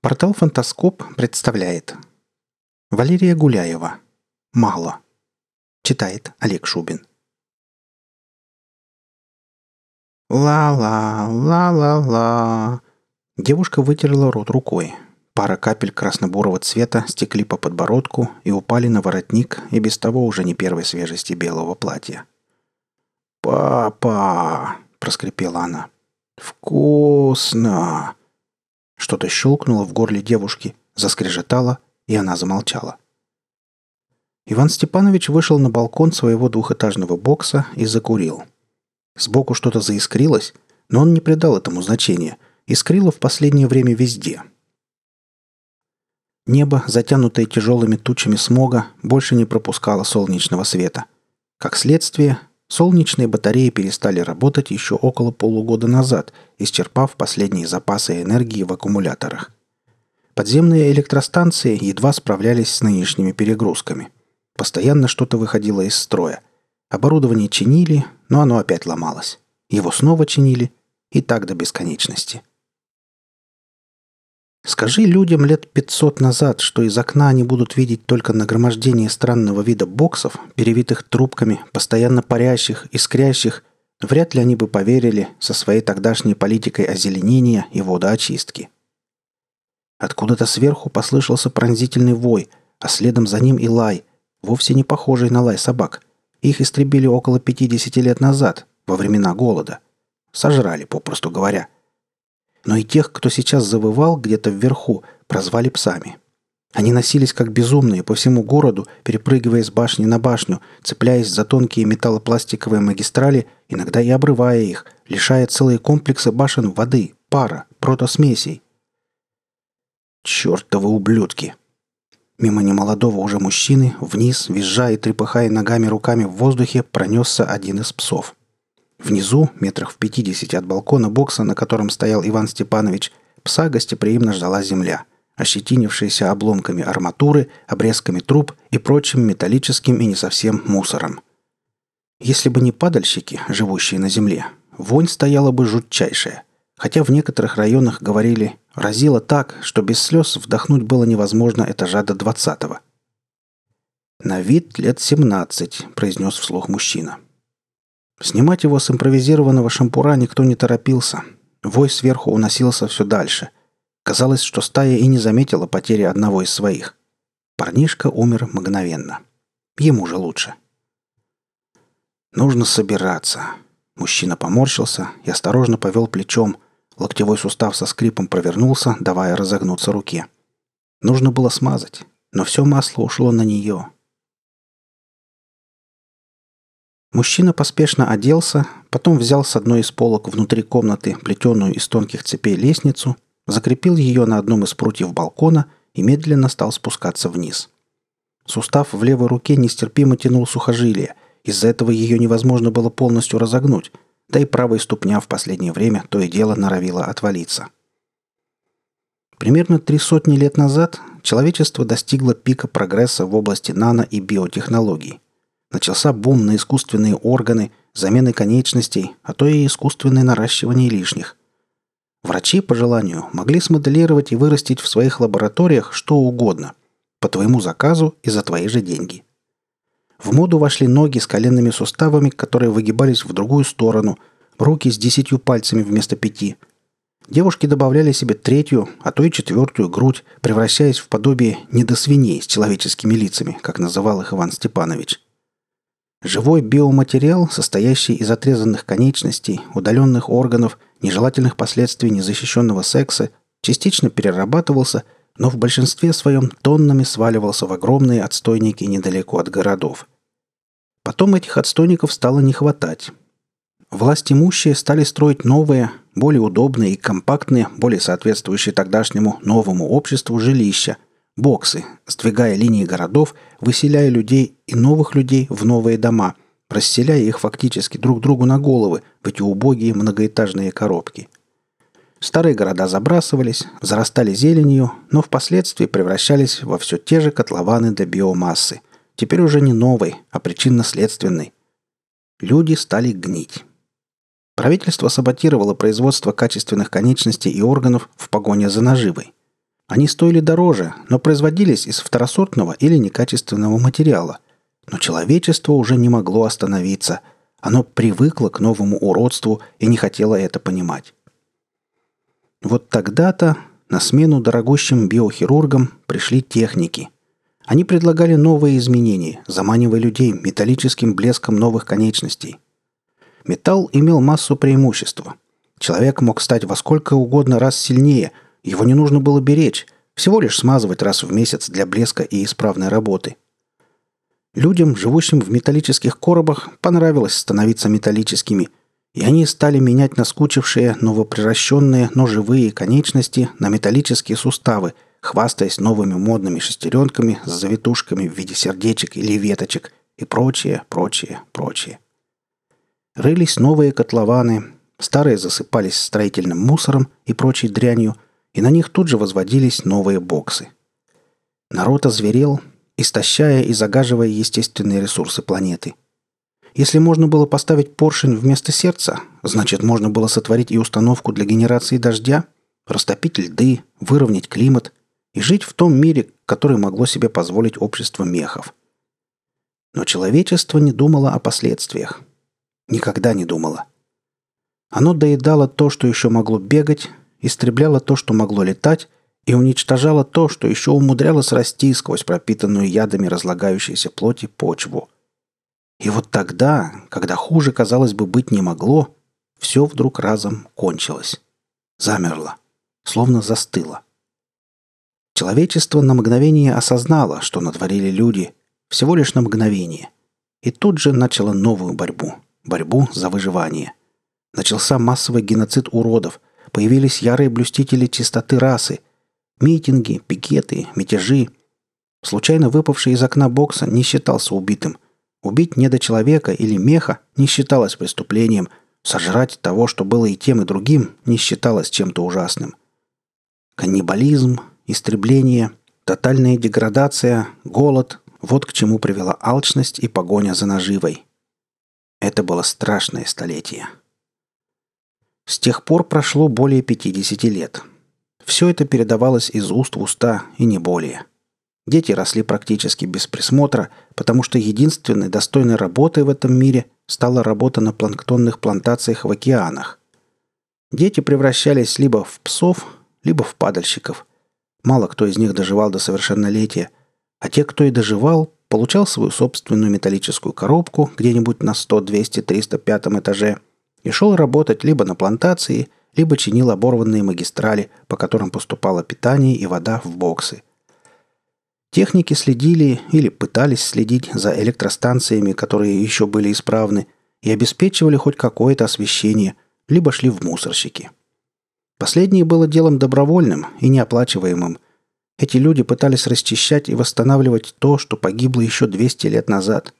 Портал «Фантаскоп» представляет Валерия Гуляева «Мало» Читает Олег Шубин «Ла-ла, ла-ла-ла» Девушка вытерла рот рукой. Пара капель красно-бурого цвета стекли по подбородку и упали на воротник и без того уже не первой свежести белого платья. «Папа!» – проскрипела она. «Вкусно!» Что-то щелкнуло в горле девушки, заскрежетало, и она замолчала. Иван Степанович вышел на балкон своего двухэтажного бокса и закурил. Сбоку что-то заискрилось, но он не придал этому значения. Искрило в последнее время везде. Небо, затянутое тяжелыми тучами смога, больше не пропускало солнечного света. Как следствие, Солнечные батареи перестали работать еще около полугода назад, исчерпав последние запасы энергии в аккумуляторах. Подземные электростанции едва справлялись с нынешними перегрузками. Постоянно что-то выходило из строя. Оборудование чинили, но оно опять ломалось. Его снова чинили, и так до бесконечности. Скажи людям лет 500 назад, что из окна они будут видеть только нагромождение странного вида боксов, перевитых трубками, постоянно парящих, искрящих, вряд ли они бы поверили со своей тогдашней политикой озеленения и водоочистки. Откуда-то сверху послышался пронзительный вой, а следом за ним и лай, вовсе не похожий на лай собак. Их истребили около 50 лет назад, во времена голода. Сожрали, попросту говоря – но и тех, кто сейчас завывал где-то вверху, прозвали псами. Они носились как безумные по всему городу, перепрыгивая с башни на башню, цепляясь за тонкие металлопластиковые магистрали, иногда и обрывая их, лишая целые комплексы башен воды, пара, протосмесей. «Чертовы ублюдки!» Мимо немолодого уже мужчины, вниз, визжая и трепыхая ногами руками в воздухе, пронесся один из псов. Внизу, метрах в пятидесяти от балкона бокса, на котором стоял Иван Степанович, пса гостеприимно ждала земля, ощетинившаяся обломками арматуры, обрезками труб и прочим металлическим и не совсем мусором. Если бы не падальщики, живущие на земле, вонь стояла бы жутчайшая. Хотя в некоторых районах говорили «разило так, что без слез вдохнуть было невозможно этажа до двадцатого». «На вид лет семнадцать», — произнес вслух мужчина. Снимать его с импровизированного шампура никто не торопился. Вой сверху уносился все дальше. Казалось, что стая и не заметила потери одного из своих. Парнишка умер мгновенно. Ему же лучше. «Нужно собираться». Мужчина поморщился и осторожно повел плечом. Локтевой сустав со скрипом провернулся, давая разогнуться руке. Нужно было смазать, но все масло ушло на нее. Мужчина поспешно оделся, потом взял с одной из полок внутри комнаты плетеную из тонких цепей лестницу, закрепил ее на одном из прутьев балкона и медленно стал спускаться вниз. Сустав в левой руке нестерпимо тянул сухожилие, из-за этого ее невозможно было полностью разогнуть, да и правая ступня в последнее время то и дело норовила отвалиться. Примерно три сотни лет назад человечество достигло пика прогресса в области нано- и биотехнологий – Начался бум на искусственные органы, замены конечностей, а то и искусственное наращивание лишних. Врачи, по желанию, могли смоделировать и вырастить в своих лабораториях что угодно, по твоему заказу и за твои же деньги. В моду вошли ноги с коленными суставами, которые выгибались в другую сторону, руки с десятью пальцами вместо пяти. Девушки добавляли себе третью, а то и четвертую грудь, превращаясь в подобие недосвиней с человеческими лицами, как называл их Иван Степанович – Живой биоматериал, состоящий из отрезанных конечностей, удаленных органов, нежелательных последствий незащищенного секса, частично перерабатывался, но в большинстве своем тоннами сваливался в огромные отстойники недалеко от городов. Потом этих отстойников стало не хватать. Власть имущие стали строить новые, более удобные и компактные, более соответствующие тогдашнему новому обществу жилища – боксы, сдвигая линии городов, выселяя людей и новых людей в новые дома, расселяя их фактически друг другу на головы в эти убогие многоэтажные коробки. Старые города забрасывались, зарастали зеленью, но впоследствии превращались во все те же котлованы для биомассы. Теперь уже не новой, а причинно-следственной. Люди стали гнить. Правительство саботировало производство качественных конечностей и органов в погоне за наживой. Они стоили дороже, но производились из второсортного или некачественного материала. Но человечество уже не могло остановиться. Оно привыкло к новому уродству и не хотело это понимать. Вот тогда-то на смену дорогущим биохирургам пришли техники. Они предлагали новые изменения, заманивая людей металлическим блеском новых конечностей. Металл имел массу преимущества. Человек мог стать во сколько угодно раз сильнее – его не нужно было беречь, всего лишь смазывать раз в месяц для блеска и исправной работы. Людям, живущим в металлических коробах, понравилось становиться металлическими, и они стали менять наскучившие, новоприращенные, но живые конечности на металлические суставы, хвастаясь новыми модными шестеренками с завитушками в виде сердечек или веточек и прочее, прочее, прочее. Рылись новые котлованы, старые засыпались строительным мусором и прочей дрянью – и на них тут же возводились новые боксы. Народ озверел, истощая и загаживая естественные ресурсы планеты. Если можно было поставить поршень вместо сердца, значит можно было сотворить и установку для генерации дождя, растопить льды, выровнять климат и жить в том мире, который могло себе позволить общество мехов. Но человечество не думало о последствиях. Никогда не думало. Оно доедало то, что еще могло бегать, истребляло то, что могло летать, и уничтожало то, что еще умудрялось расти сквозь пропитанную ядами разлагающейся плоти почву. И вот тогда, когда хуже, казалось бы, быть не могло, все вдруг разом кончилось. Замерло. Словно застыло. Человечество на мгновение осознало, что натворили люди, всего лишь на мгновение. И тут же начало новую борьбу. Борьбу за выживание. Начался массовый геноцид уродов – Появились ярые блюстители чистоты расы. Митинги, пикеты, мятежи. Случайно выпавший из окна бокса не считался убитым. Убить недочеловека или меха не считалось преступлением. Сожрать того, что было и тем, и другим, не считалось чем-то ужасным. Каннибализм, истребление, тотальная деградация, голод – вот к чему привела алчность и погоня за наживой. Это было страшное столетие. С тех пор прошло более 50 лет. Все это передавалось из уст в уста и не более. Дети росли практически без присмотра, потому что единственной достойной работой в этом мире стала работа на планктонных плантациях в океанах. Дети превращались либо в псов, либо в падальщиков. Мало кто из них доживал до совершеннолетия, а те, кто и доживал, получал свою собственную металлическую коробку где-нибудь на 100, 200, 305 этаже – и шел работать либо на плантации, либо чинил оборванные магистрали, по которым поступало питание и вода в боксы. Техники следили или пытались следить за электростанциями, которые еще были исправны, и обеспечивали хоть какое-то освещение, либо шли в мусорщики. Последнее было делом добровольным и неоплачиваемым. Эти люди пытались расчищать и восстанавливать то, что погибло еще 200 лет назад.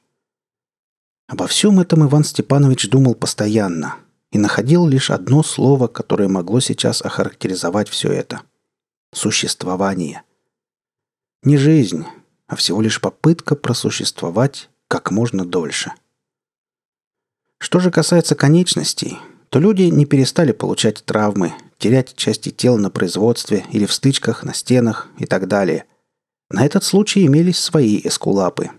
Обо всем этом Иван Степанович думал постоянно и находил лишь одно слово, которое могло сейчас охарактеризовать все это. Существование. Не жизнь, а всего лишь попытка просуществовать как можно дольше. Что же касается конечностей, то люди не перестали получать травмы, терять части тела на производстве или в стычках на стенах и так далее. На этот случай имелись свои эскулапы –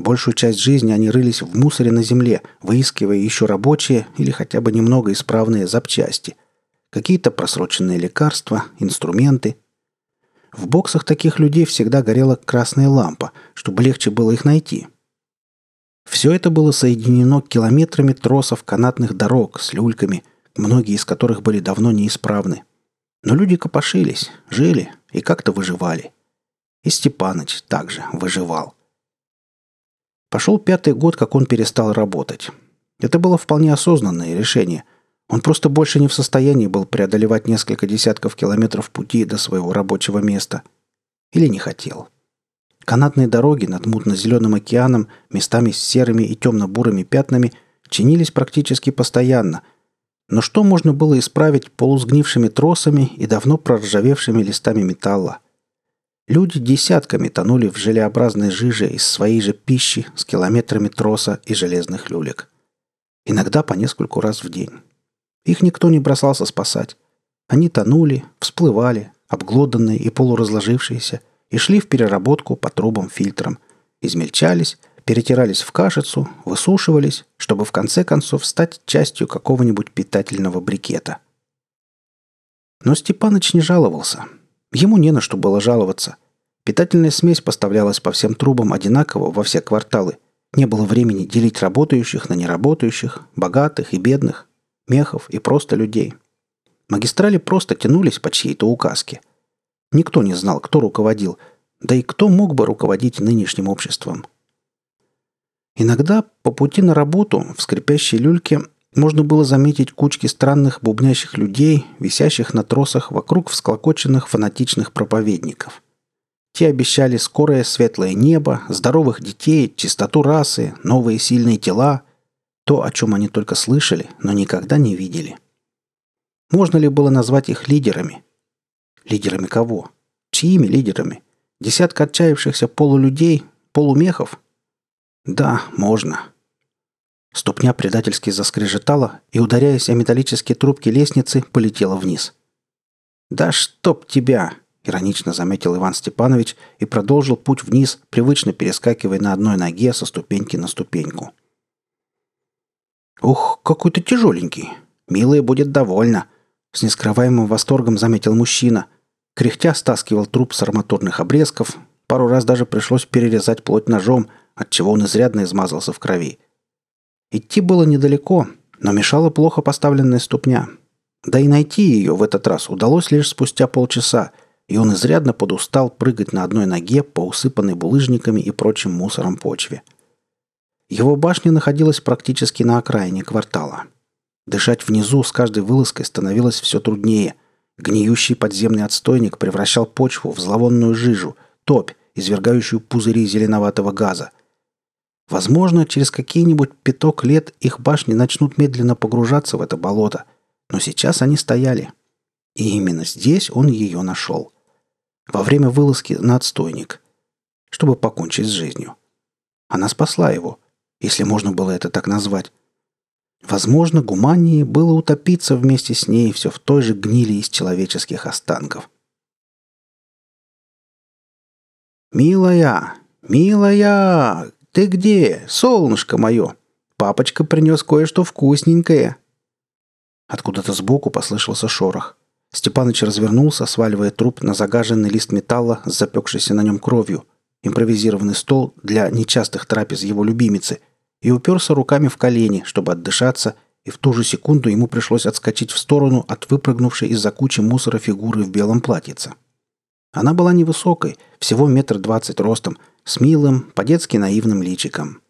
Большую часть жизни они рылись в мусоре на земле, выискивая еще рабочие или хотя бы немного исправные запчасти. Какие-то просроченные лекарства, инструменты. В боксах таких людей всегда горела красная лампа, чтобы легче было их найти. Все это было соединено километрами тросов канатных дорог с люльками, многие из которых были давно неисправны. Но люди копошились, жили и как-то выживали. И Степаныч также выживал. Пошел пятый год, как он перестал работать. Это было вполне осознанное решение. Он просто больше не в состоянии был преодолевать несколько десятков километров пути до своего рабочего места. Или не хотел. Канатные дороги над мутно-зеленым океаном, местами с серыми и темно-бурыми пятнами, чинились практически постоянно. Но что можно было исправить полусгнившими тросами и давно проржавевшими листами металла – Люди десятками тонули в желеобразной жиже из своей же пищи с километрами троса и железных люлек. Иногда по нескольку раз в день. Их никто не бросался спасать. Они тонули, всплывали, обглоданные и полуразложившиеся, и шли в переработку по трубам-фильтрам. Измельчались, перетирались в кашицу, высушивались, чтобы в конце концов стать частью какого-нибудь питательного брикета. Но Степаныч не жаловался. Ему не на что было жаловаться. Питательная смесь поставлялась по всем трубам одинаково во все кварталы. Не было времени делить работающих на неработающих, богатых и бедных, мехов и просто людей. Магистрали просто тянулись по чьей-то указке. Никто не знал, кто руководил, да и кто мог бы руководить нынешним обществом. Иногда по пути на работу в скрипящей люльке можно было заметить кучки странных бубнящих людей, висящих на тросах вокруг всклокоченных фанатичных проповедников. Те обещали скорое светлое небо, здоровых детей, чистоту расы, новые сильные тела, то, о чем они только слышали, но никогда не видели. Можно ли было назвать их лидерами? Лидерами кого? Чьими лидерами? Десятка отчаявшихся полулюдей, полумехов? Да, можно. Ступня предательски заскрежетала и, ударяясь о металлические трубки лестницы, полетела вниз. «Да чтоб тебя!» — иронично заметил Иван Степанович и продолжил путь вниз, привычно перескакивая на одной ноге со ступеньки на ступеньку. «Ух, какой ты тяжеленький! Милая будет довольна!» С нескрываемым восторгом заметил мужчина. Кряхтя стаскивал труп с арматурных обрезков. Пару раз даже пришлось перерезать плоть ножом, отчего он изрядно измазался в крови. Идти было недалеко, но мешала плохо поставленная ступня. Да и найти ее в этот раз удалось лишь спустя полчаса, и он изрядно подустал прыгать на одной ноге по усыпанной булыжниками и прочим мусором почве. Его башня находилась практически на окраине квартала. Дышать внизу с каждой вылазкой становилось все труднее. Гниющий подземный отстойник превращал почву в зловонную жижу, топь, извергающую пузыри зеленоватого газа. Возможно, через какие-нибудь пяток лет их башни начнут медленно погружаться в это болото, но сейчас они стояли. И именно здесь он ее нашел. Во время вылазки на отстойник, чтобы покончить с жизнью. Она спасла его, если можно было это так назвать. Возможно, гуманнее было утопиться вместе с ней все в той же гнили из человеческих останков. «Милая! Милая! Ты где, солнышко мое? Папочка принес кое-что вкусненькое!» Откуда-то сбоку послышался шорох. Степаныч развернулся, сваливая труп на загаженный лист металла с запекшейся на нем кровью, импровизированный стол для нечастых трапез его любимицы, и уперся руками в колени, чтобы отдышаться, и в ту же секунду ему пришлось отскочить в сторону от выпрыгнувшей из-за кучи мусора фигуры в белом платьице. Она была невысокой, всего метр двадцать ростом, с милым, по-детски наивным личиком.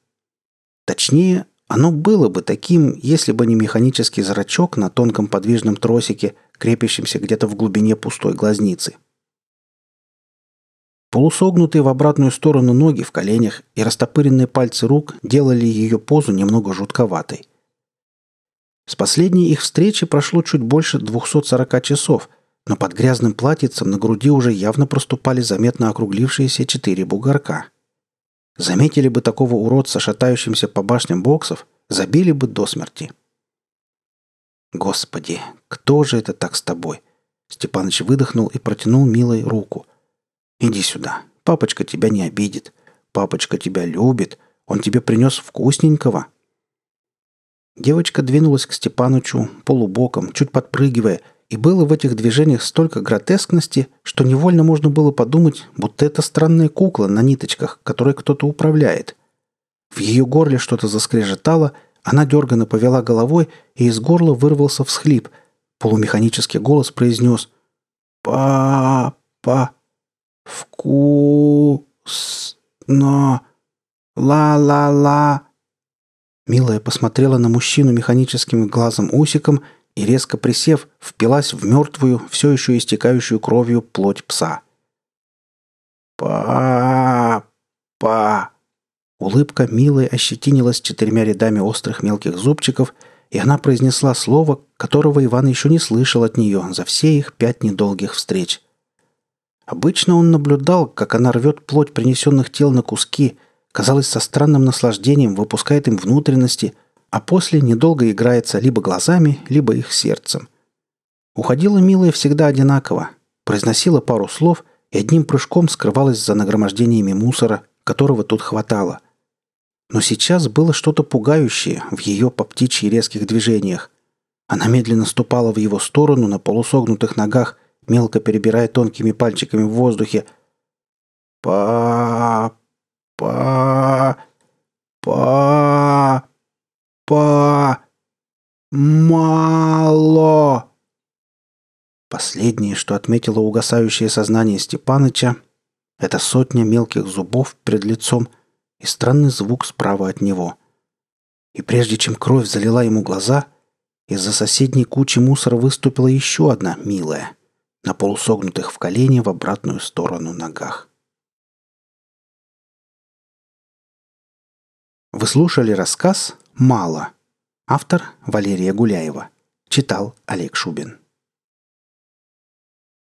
Точнее, оно было бы таким, если бы не механический зрачок на тонком подвижном тросике, крепящемся где-то в глубине пустой глазницы – Полусогнутые в обратную сторону ноги в коленях и растопыренные пальцы рук делали ее позу немного жутковатой. С последней их встречи прошло чуть больше 240 часов, но под грязным платьицем на груди уже явно проступали заметно округлившиеся четыре бугорка. Заметили бы такого уродца, шатающимся по башням боксов, забили бы до смерти. «Господи, кто же это так с тобой?» Степаныч выдохнул и протянул милой руку. Иди сюда. Папочка тебя не обидит. Папочка тебя любит. Он тебе принес вкусненького». Девочка двинулась к Степанычу полубоком, чуть подпрыгивая, и было в этих движениях столько гротескности, что невольно можно было подумать, будто это странная кукла на ниточках, которой кто-то управляет. В ее горле что-то заскрежетало, она дерганно повела головой, и из горла вырвался всхлип. Полумеханический голос произнес «Папа». «Вкусно! Ла-ла-ла!» Милая посмотрела на мужчину механическим глазом-усиком и, резко присев, впилась в мертвую, все еще истекающую кровью плоть пса. «Па-па!» Улыбка милой ощетинилась четырьмя рядами острых мелких зубчиков, и она произнесла слово, которого Иван еще не слышал от нее за все их пять недолгих встреч – Обычно он наблюдал, как она рвет плоть принесенных тел на куски, казалось, со странным наслаждением выпускает им внутренности, а после недолго играется либо глазами, либо их сердцем. Уходила милая всегда одинаково, произносила пару слов и одним прыжком скрывалась за нагромождениями мусора, которого тут хватало. Но сейчас было что-то пугающее в ее по птичьи резких движениях. Она медленно ступала в его сторону на полусогнутых ногах, мелко перебирая тонкими пальчиками в воздухе. «Па... па... па... па... мало...» Последнее, что отметило угасающее сознание Степаныча, это сотня мелких зубов перед лицом и странный звук справа от него. И прежде чем кровь залила ему глаза, из-за соседней кучи мусора выступила еще одна милая, на полусогнутых в колени в обратную сторону ногах. Вы слушали рассказ «Мало». Автор Валерия Гуляева. Читал Олег Шубин.